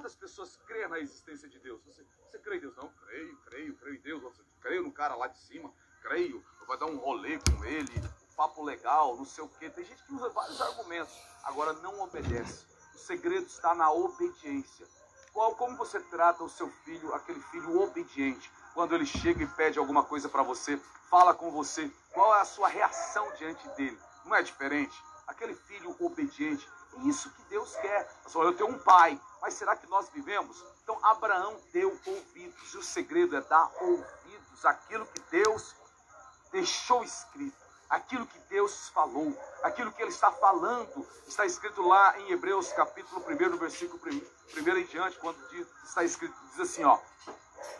Quantas pessoas creem na existência de Deus? Você, você crê em Deus? Não, creio, creio, creio em Deus. Você, creio no cara lá de cima, creio, vai dar um rolê com ele, um papo legal, não sei o quê. Tem gente que usa vários argumentos, agora não obedece. O segredo está na obediência. Qual, como você trata o seu filho, aquele filho obediente? Quando ele chega e pede alguma coisa para você, fala com você, qual é a sua reação diante dele? Não é diferente? Aquele filho obediente, isso que Deus quer. Eu tenho um pai, mas será que nós vivemos? Então Abraão deu ouvidos, e o segredo é dar ouvidos àquilo que Deus deixou escrito, aquilo que Deus falou, aquilo que ele está falando, está escrito lá em Hebreus capítulo 1, no versículo 1 em diante, quando diz, está escrito, diz assim, ó,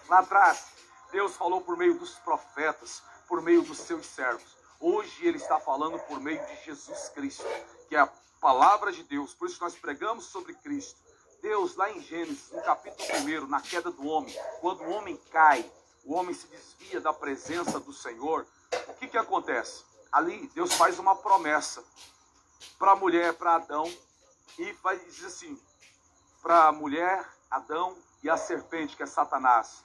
lá atrás, Deus falou por meio dos profetas, por meio dos seus servos. Hoje ele está falando por meio de Jesus Cristo, que é a palavra de Deus. Por isso nós pregamos sobre Cristo. Deus, lá em Gênesis, no capítulo 1, na queda do homem, quando o homem cai, o homem se desvia da presença do Senhor, o que, que acontece? Ali, Deus faz uma promessa para a mulher, para Adão, e faz, diz assim: para a mulher, Adão e a serpente, que é Satanás,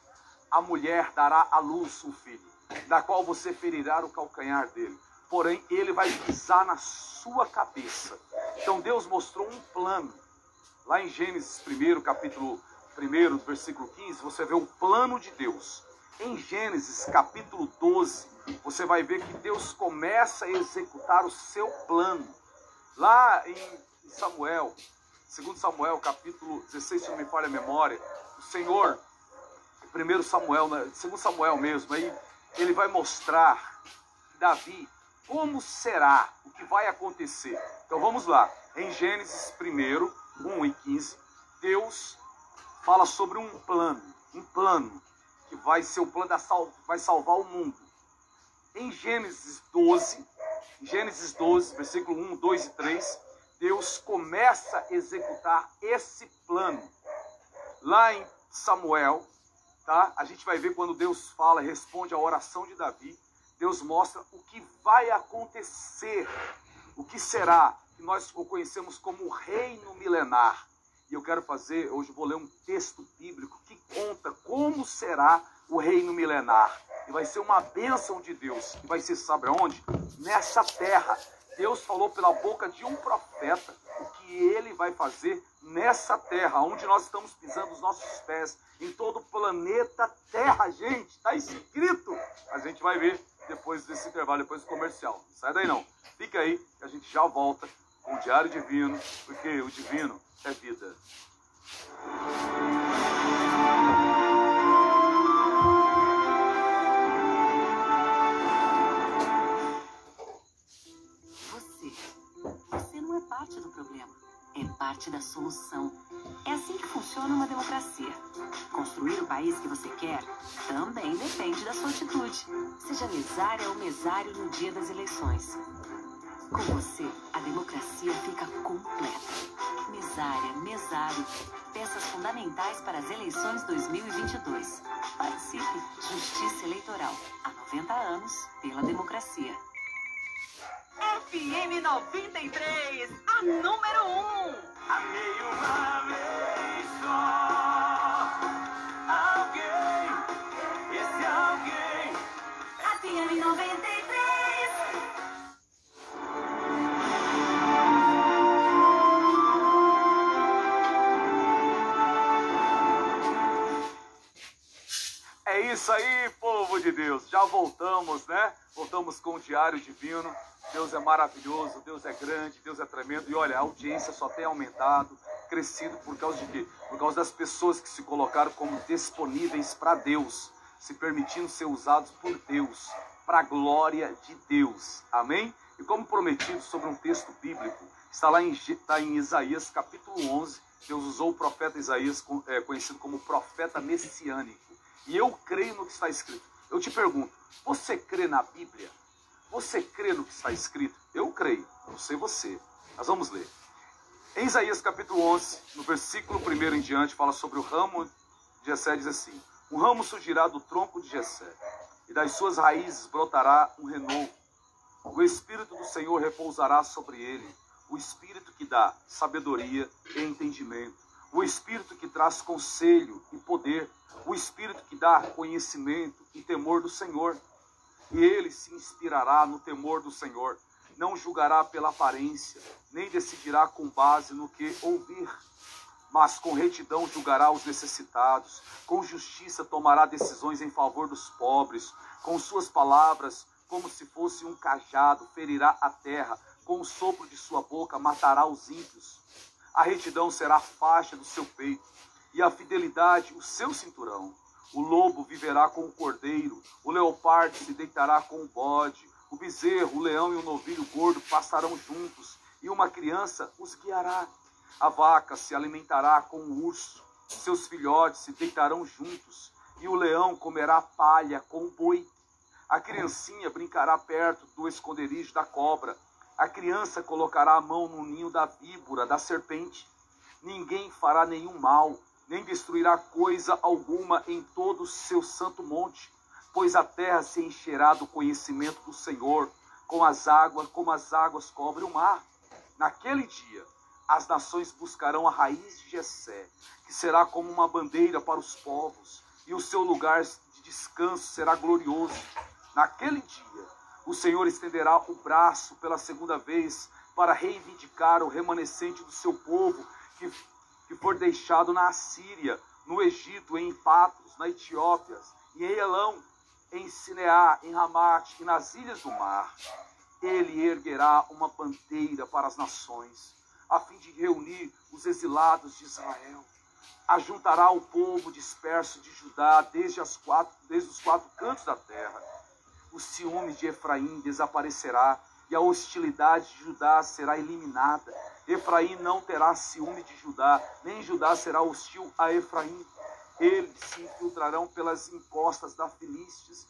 a mulher dará à luz um filho, da qual você ferirá o calcanhar dele. Porém, ele vai pisar na sua cabeça. Então, Deus mostrou um plano. Lá em Gênesis 1, capítulo 1, versículo 15, você vê o plano de Deus. Em Gênesis capítulo 12, você vai ver que Deus começa a executar o seu plano. Lá em Samuel, segundo Samuel, capítulo 16, se não me falha a memória, o Senhor, primeiro Samuel, né, segundo Samuel mesmo, aí ele vai mostrar Davi como será, o que vai acontecer. Então vamos lá. Em Gênesis 1, 1 e 15, Deus fala sobre um plano, um plano que vai ser o plano da sal, vai salvar o mundo. Em Gênesis 12, Gênesis 12, versículo 1, 2 e 3, Deus começa a executar esse plano. Lá em Samuel, tá? A gente vai ver quando Deus fala, responde à oração de Davi, Deus mostra o que vai acontecer, o que será, que nós o conhecemos como o reino milenar. E eu quero fazer, hoje vou ler um texto bíblico que conta como será o reino milenar. E vai ser uma bênção de Deus. E vai ser, sabe aonde? Nessa terra. Deus falou pela boca de um profeta o que ele vai fazer nessa terra, onde nós estamos pisando os nossos pés, em todo o planeta Terra, gente. Está escrito. A gente vai ver depois desse intervalo, depois do comercial. Sai daí não. Fica aí que a gente já volta com o Diário Divino, porque o divino é vida. Você. Você não é parte do problema. É parte da solução. É assim que funciona uma democracia. Construir o país que você quer também depende da sua atitude. Seja mesária ou mesário no dia das eleições. Com você, a democracia fica completa. Mesária, mesário, peças fundamentais para as eleições 2022. Participe. Justiça Eleitoral. Há 90 anos, pela democracia. FM 93, a número 1. Amei isso aí, povo de Deus. Já voltamos, né? Voltamos com o Diário Divino. Deus é maravilhoso, Deus é grande, Deus é tremendo. E olha, a audiência só tem aumentado, crescido por causa de quê? Por causa das pessoas que se colocaram como disponíveis para Deus, se permitindo ser usados por Deus, para a glória de Deus. Amém? E como prometido sobre um texto bíblico, está lá em, está em Isaías capítulo 11. Deus usou o profeta Isaías, é, conhecido como profeta messiânico. E eu creio no que está escrito. Eu te pergunto, você crê na Bíblia? Você crê no que está escrito? Eu creio, não sei você. Mas vamos ler. Em Isaías capítulo 11, no versículo 1 em diante, fala sobre o ramo de Jessé, diz assim: O ramo surgirá do tronco de Jessé, e das suas raízes brotará um renovo. O Espírito do Senhor repousará sobre ele, o Espírito que dá sabedoria e entendimento, o Espírito que traz conselho e poder, o Espírito que dá conhecimento e temor do Senhor. E ele se inspirará no temor do Senhor, não julgará pela aparência, nem decidirá com base no que ouvir, mas com retidão julgará os necessitados, com justiça tomará decisões em favor dos pobres, com suas palavras, como se fosse um cajado, ferirá a terra, com o sopro de sua boca matará os ímpios. A retidão será a faixa do seu peito, e a fidelidade o seu cinturão. O lobo viverá com o cordeiro, o leopardo se deitará com o bode, o bezerro, o leão e o novilho gordo passarão juntos, e uma criança os guiará. A vaca se alimentará com o urso, seus filhotes se deitarão juntos, e o leão comerá palha com o boi. A criancinha brincará perto do esconderijo da cobra, a criança colocará a mão no ninho da víbora, da serpente. Ninguém fará nenhum mal, nem destruirá coisa alguma em todo o seu santo monte, pois a terra se encherá do conhecimento do Senhor, com as águas, como as águas cobrem o mar. Naquele dia, as nações buscarão a raiz de Jessé, que será como uma bandeira para os povos, e o seu lugar de descanso será glorioso. Naquele dia, o Senhor estenderá o braço pela segunda vez para reivindicar o remanescente do seu povo que, que for deixado na Assíria, no Egito, em Patros, na Etiópia, em Elão, em Sineá, em Ramate e nas ilhas do mar. Ele erguerá uma bandeira para as nações, a fim de reunir os exilados de Israel. Ajuntará o povo disperso de Judá desde, as quatro, desde os quatro cantos da terra o ciúme de Efraim desaparecerá e a hostilidade de Judá será eliminada. Efraim não terá ciúme de Judá, nem Judá será hostil a Efraim. Eles se infiltrarão pelas encostas da Filistes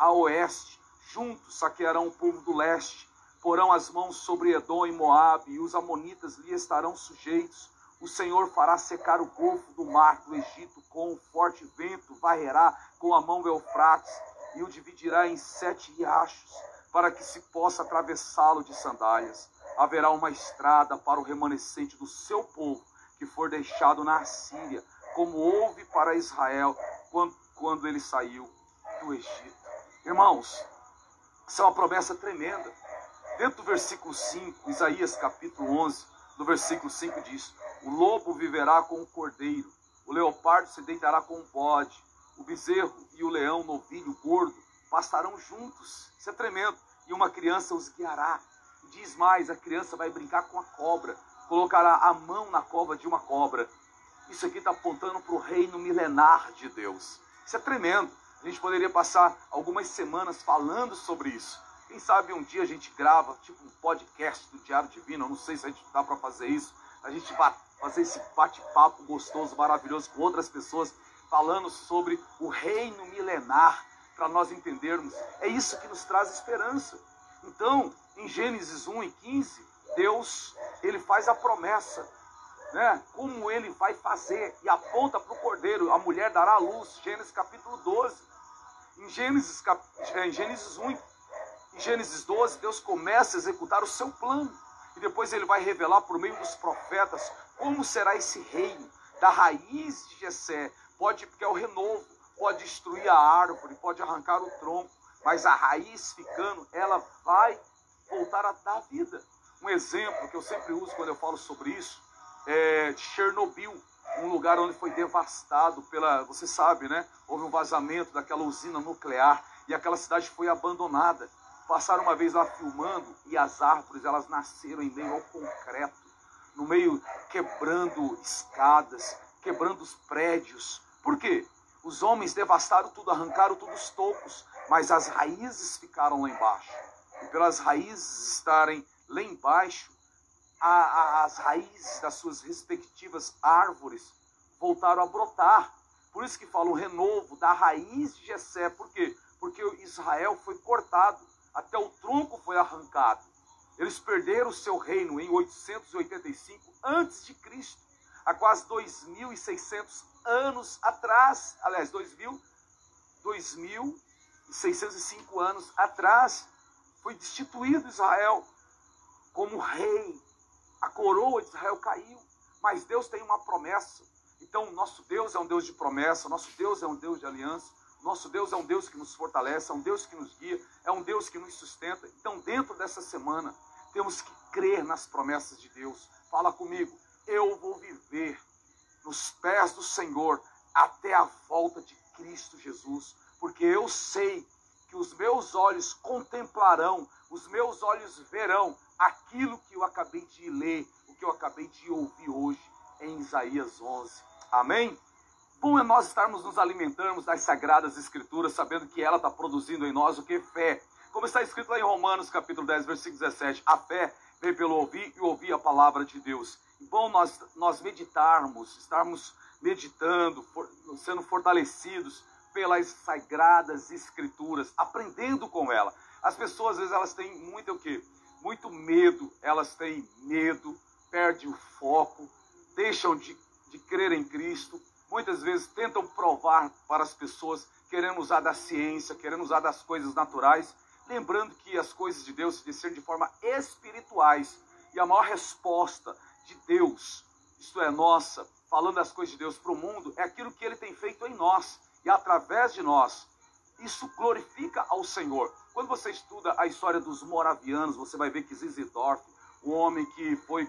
a oeste, juntos saquearão o povo do leste, porão as mãos sobre Edom e Moabe, e os amonitas lhe estarão sujeitos. O Senhor fará secar o golfo do mar do Egito com um forte vento, varrerá com a mão o Eufrates e o dividirá em sete riachos, para que se possa atravessá-lo de sandálias. Haverá uma estrada para o remanescente do seu povo, que for deixado na Assíria, como houve para Israel quando, quando ele saiu do Egito. Irmãos, isso é uma promessa tremenda. Dentro do versículo 5, Isaías capítulo 11, no versículo 5 diz: O lobo viverá com o cordeiro, o leopardo se deitará com o bode, o bezerro e o leão, novilho, gordo, pastarão juntos. Isso é tremendo. E uma criança os guiará. Diz mais: a criança vai brincar com a cobra, colocará a mão na cova de uma cobra. Isso aqui está apontando para o reino milenar de Deus. Isso é tremendo. A gente poderia passar algumas semanas falando sobre isso. Quem sabe um dia a gente grava, tipo um podcast do Diário Divino. Eu não sei se a gente dá para fazer isso. A gente vai fazer esse bate-papo gostoso, maravilhoso com outras pessoas falando sobre o reino milenar, para nós entendermos. É isso que nos traz esperança. Então, em Gênesis 1 e 15, Deus, ele faz a promessa, né? Como ele vai fazer e aponta para o cordeiro, a mulher dará a luz, Gênesis capítulo 12. Em Gênesis, cap... em Gênesis 1 e Gênesis 12, Deus começa a executar o seu plano. E depois ele vai revelar por meio dos profetas como será esse reino da raiz de Jessé, pode, porque é o renovo, pode destruir a árvore, pode arrancar o tronco, mas a raiz ficando, ela vai voltar a dar vida. Um exemplo que eu sempre uso quando eu falo sobre isso é Chernobyl, um lugar onde foi devastado pela, você sabe, né? Houve um vazamento daquela usina nuclear e aquela cidade foi abandonada. Passaram uma vez lá filmando e as árvores elas nasceram em meio ao concreto, no meio quebrando escadas, quebrando os prédios, por quê? Os homens devastaram tudo, arrancaram todos os tocos, mas as raízes ficaram lá embaixo. E pelas raízes estarem lá embaixo, a, a, as raízes das suas respectivas árvores voltaram a brotar. Por isso que fala o renovo da raiz de Jessé. Por quê? Porque Israel foi cortado, até o tronco foi arrancado. Eles perderam o seu reino em 885 antes de Cristo, há quase 2.600 anos atrás, aliás, 2000, 2.605 anos atrás, foi destituído Israel como rei. A coroa de Israel caiu. mas Deus tem uma promessa. Então, nosso Deus é um Deus de promessa, nosso Deus é um Deus de aliança, nosso Deus é um Deus que nos fortalece, é um Deus que nos guia, é um Deus que nos sustenta. Então, dentro dessa semana, temos que crer nas promessas de Deus. Fala comigo, eu vou viver nos pés do Senhor até a volta de Cristo Jesus, porque eu sei que os meus olhos contemplarão, os meus olhos verão aquilo que eu acabei de ler, o que eu acabei de ouvir hoje em Isaías 11. Amém? Bom é nós estarmos nos alimentando das sagradas escrituras, sabendo que ela está produzindo em nós o que? Fé. Como está escrito lá em Romanos, capítulo 10, versículo 17, a fé vem pelo ouvir e ouvir a palavra de Deus. Bom nós, nós meditarmos, estarmos meditando, for, sendo fortalecidos pelas sagradas escrituras, aprendendo com ela. As pessoas, às vezes, elas têm muito o quê? Muito medo, elas têm medo, perdem o foco, deixam de, de crer em Cristo, muitas vezes tentam provar para as pessoas, querendo usar da ciência, querendo usar das coisas naturais, lembrando que as coisas de Deus se discernem de forma espirituais. E a maior resposta de Deus, isto é, nossa, falando das coisas de Deus para o mundo, é aquilo que ele tem feito em nós e através de nós. Isso glorifica ao Senhor. Quando você estuda a história dos moravianos, você vai ver que Zizidorf, o homem que foi,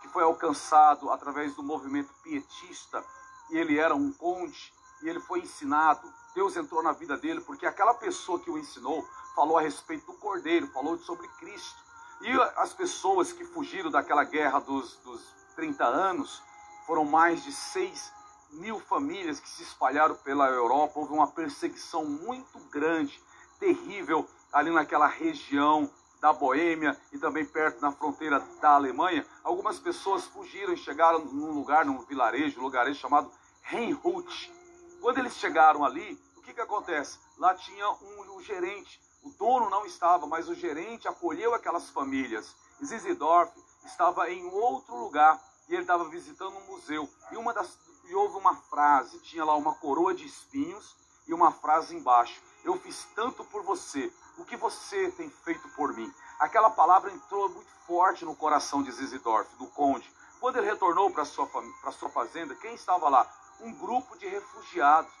que foi alcançado através do movimento pietista, e ele era um conde, e ele foi ensinado. Deus entrou na vida dele, porque aquela pessoa que o ensinou falou a respeito do Cordeiro, falou sobre Cristo. E as pessoas que fugiram daquela guerra dos, dos 30 anos, foram mais de 6 mil famílias que se espalharam pela Europa. Houve uma perseguição muito grande, terrível, ali naquela região da Boêmia e também perto na fronteira da Alemanha. Algumas pessoas fugiram e chegaram num lugar, num vilarejo, um lugarejo chamado Reinhut. Quando eles chegaram ali, o que, que acontece? Lá tinha um, um gerente. O dono não estava, mas o gerente acolheu aquelas famílias. Zizidorf estava em outro lugar e ele estava visitando um museu. E, uma das, e houve uma frase, tinha lá uma coroa de espinhos e uma frase embaixo. Eu fiz tanto por você, o que você tem feito por mim? Aquela palavra entrou muito forte no coração de Zizidorf, do conde. Quando ele retornou para sua, sua fazenda, quem estava lá? um grupo de refugiados,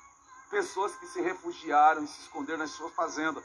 pessoas que se refugiaram e se esconderam nas suas fazendas.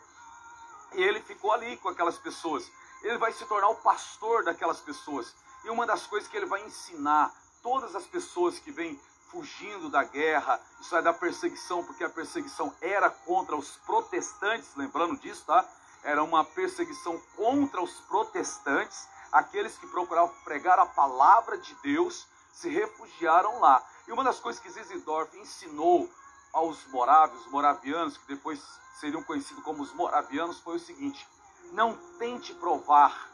E ele ficou ali com aquelas pessoas. Ele vai se tornar o pastor daquelas pessoas. E uma das coisas que ele vai ensinar todas as pessoas que vêm fugindo da guerra, isso é da perseguição, porque a perseguição era contra os protestantes, lembrando disso, tá? Era uma perseguição contra os protestantes, aqueles que procuravam pregar a palavra de Deus, se refugiaram lá. E uma das coisas que Zizendorf ensinou aos morávios, moravianos, que depois seriam conhecidos como os moravianos, foi o seguinte: não tente provar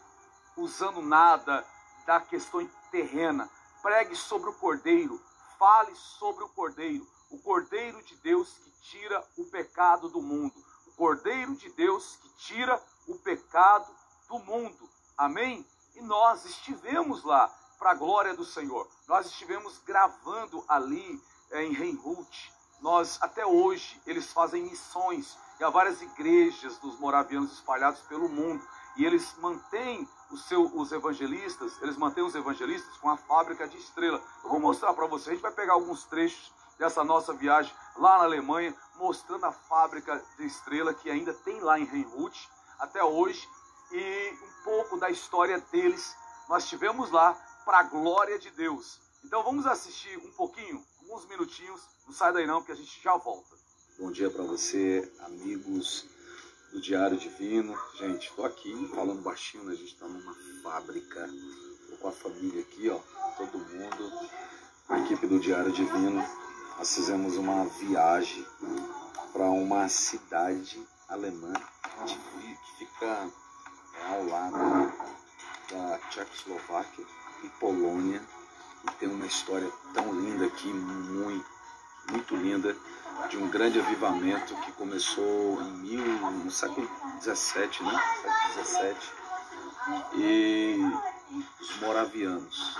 usando nada da questão terrena. Pregue sobre o cordeiro, fale sobre o cordeiro, o cordeiro de Deus que tira o pecado do mundo. O cordeiro de Deus que tira o pecado do mundo. Amém? E nós estivemos lá para a glória do Senhor. Nós estivemos gravando ali é, em Reinhut. Nós, até hoje, eles fazem missões e há várias igrejas dos moravianos espalhados pelo mundo. E eles mantêm os, seu, os evangelistas, eles mantêm os evangelistas com a fábrica de estrela. Eu vou mostrar para vocês, a gente vai pegar alguns trechos dessa nossa viagem lá na Alemanha, mostrando a fábrica de estrela que ainda tem lá em Reinhut até hoje e um pouco da história deles. Nós estivemos lá para a glória de Deus. Então vamos assistir um pouquinho, alguns minutinhos. Não sai daí não, que a gente já volta. Bom dia para você, amigos do Diário Divino. Gente, estou aqui falando baixinho, né? a gente está numa fábrica. Estou com a família aqui, ó, todo mundo, a equipe do Diário Divino. Nós fizemos uma viagem para uma cidade alemã que fica ao lado da Tchecoslováquia e Polônia e tem uma história tão linda aqui, muito, muito linda, de um grande avivamento que começou em mil, no século XVII, né? Século XVII. E os moravianos,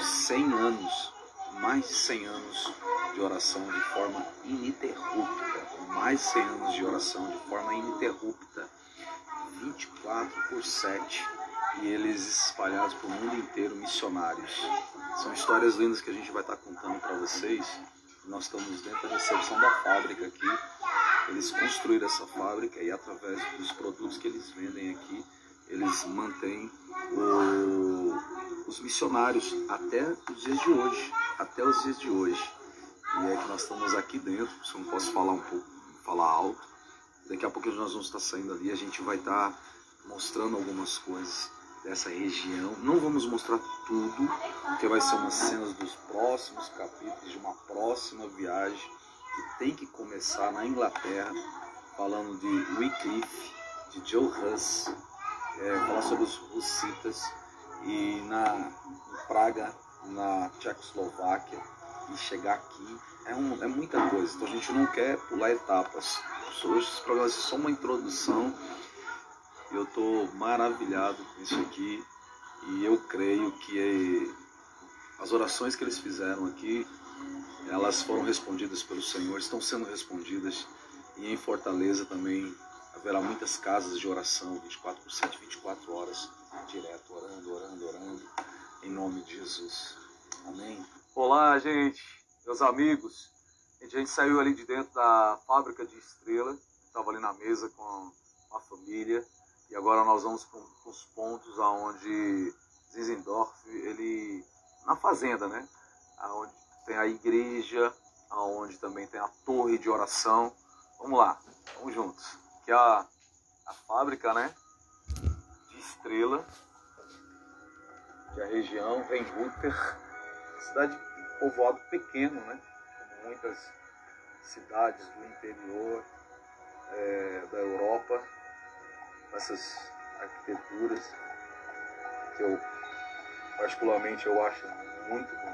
100 anos, mais de 100 anos de oração de forma ininterrupta, mais de 100 anos de oração de forma ininterrupta, 24 por 7 e eles espalhados pelo mundo inteiro, missionários. São histórias lindas que a gente vai estar contando para vocês. Nós estamos dentro da recepção da fábrica aqui. Eles construíram essa fábrica e através dos produtos que eles vendem aqui, eles mantêm o, os missionários até os dias de hoje, até os dias de hoje. E é que nós estamos aqui dentro, se eu não posso falar um pouco, falar alto. Daqui a pouco nós vamos estar saindo ali, a gente vai estar mostrando algumas coisas dessa região. Não vamos mostrar tudo, porque vai ser umas cenas dos próximos capítulos de uma próxima viagem que tem que começar na Inglaterra, falando de Wycliffe, de Joe Huss, é, falar sobre os russitas e na Praga, na Tchecoslováquia e chegar aqui é, um, é muita coisa. Então a gente não quer pular etapas. Hoje esse programa é só uma introdução. Eu estou maravilhado com isso aqui e eu creio que as orações que eles fizeram aqui, elas foram respondidas pelo Senhor, estão sendo respondidas e em Fortaleza também haverá muitas casas de oração, 24 por 7, 24 horas, direto, orando, orando, orando, em nome de Jesus. Amém. Olá, gente, meus amigos. A gente saiu ali de dentro da fábrica de estrela, estava ali na mesa com a família, e agora nós vamos para os pontos aonde Zinzendorf, ele na fazenda, né? Aonde tem a igreja, aonde também tem a torre de oração. Vamos lá, vamos juntos. Que é a, a fábrica, né? De estrela, que a região Rheinbutter, cidade povoado pequeno, né? Como muitas cidades do interior é, da Europa, essas arquiteturas que eu particularmente eu acho muito